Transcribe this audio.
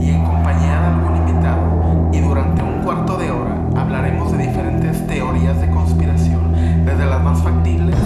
y en compañía de algún invitado, y durante un cuarto de hora hablaremos de diferentes teorías de conspiración, desde las más factibles